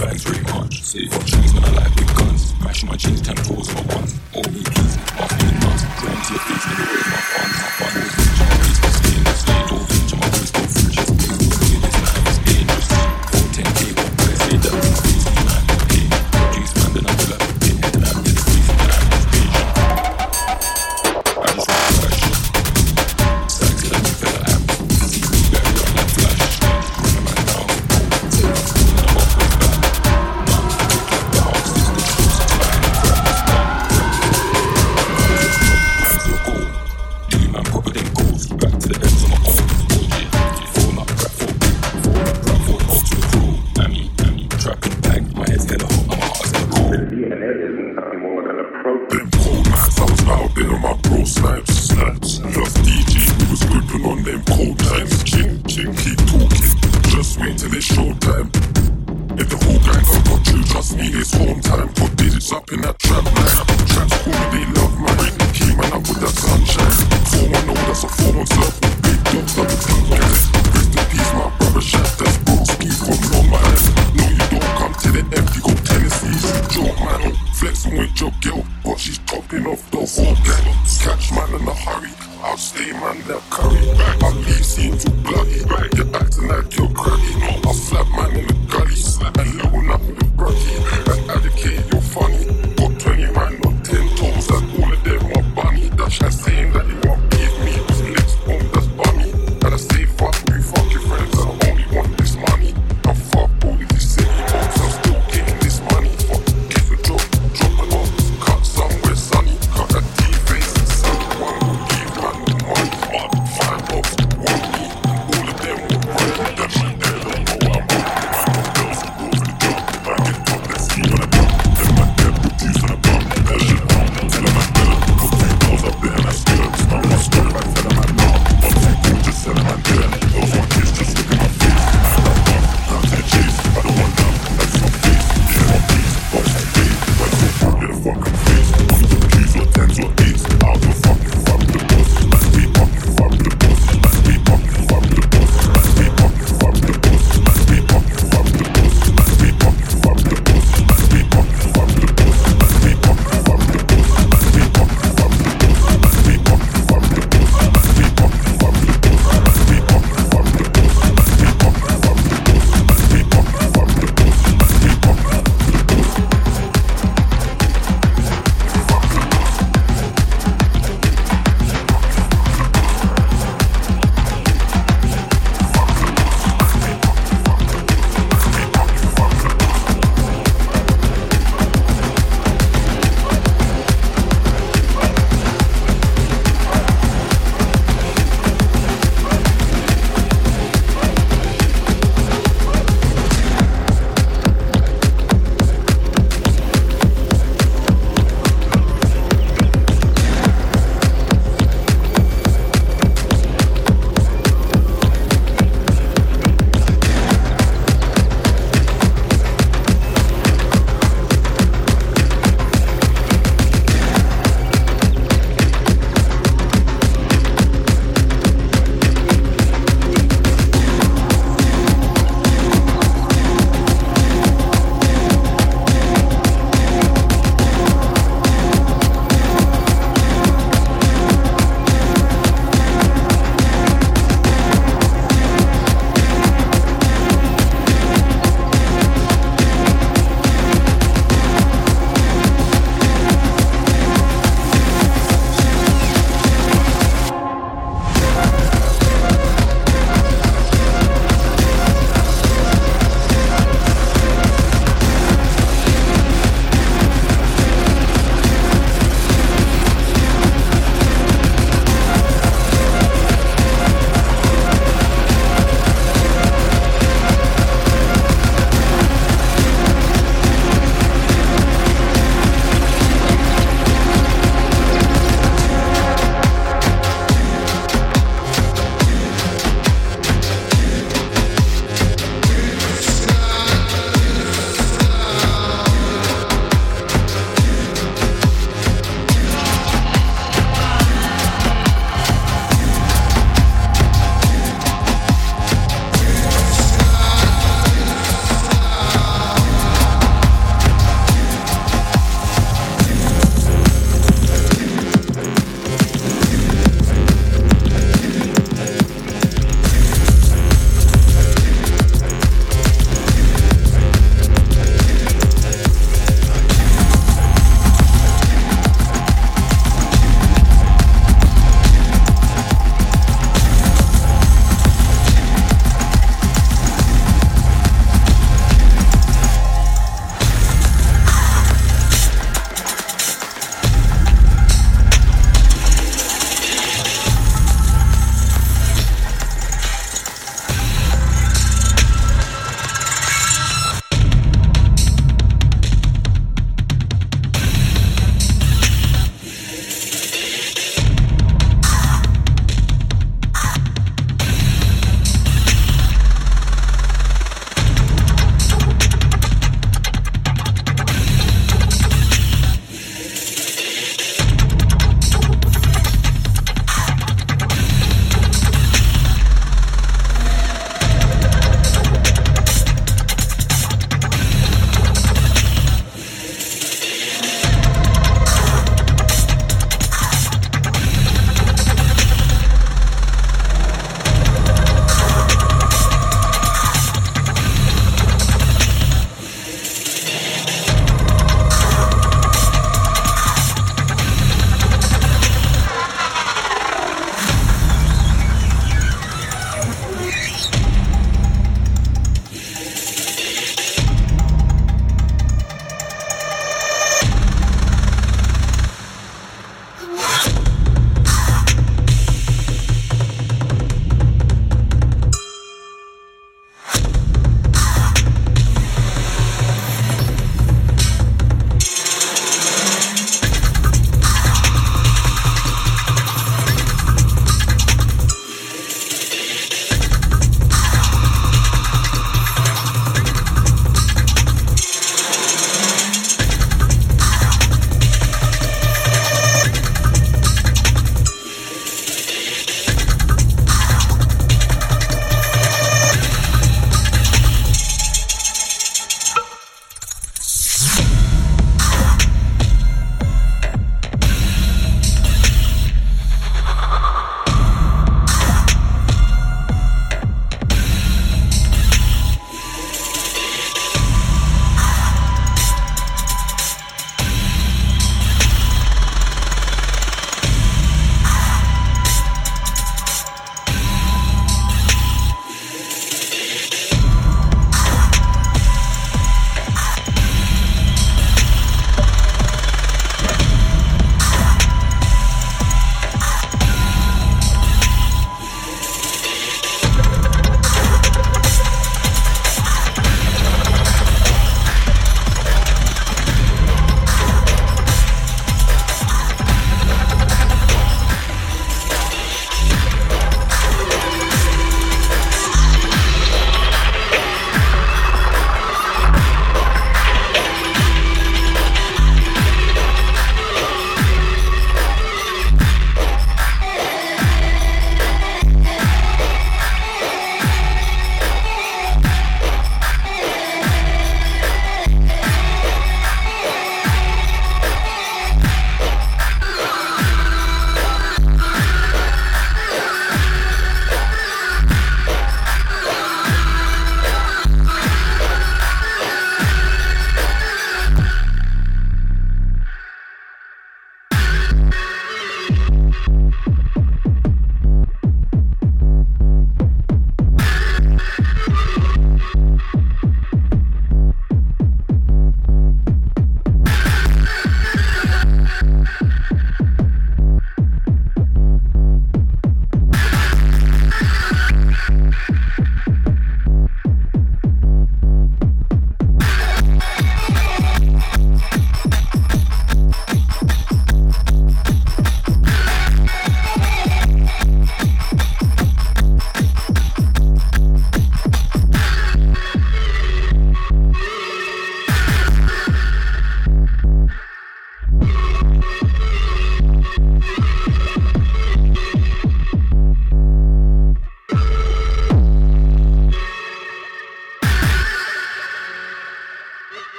Burns Raycon. City for chains when I like with guns. Mash my jeans, ten fours for ones. All we keys, off in the nuts. Your face, nigga, where's my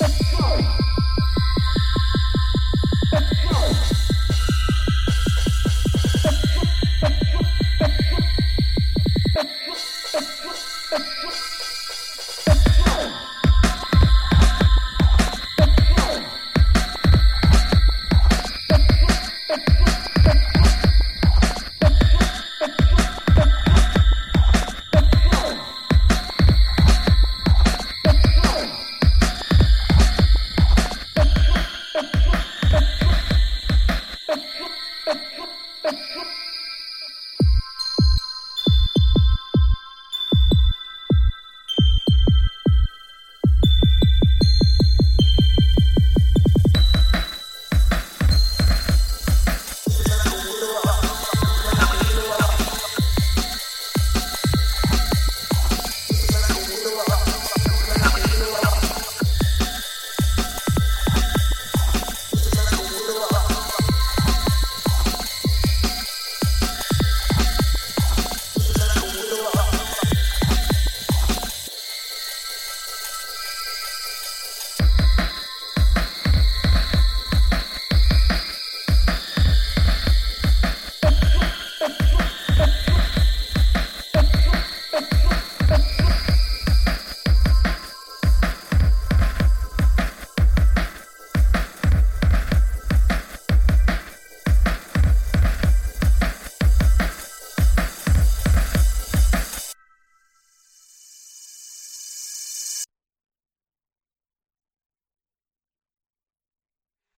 Oh.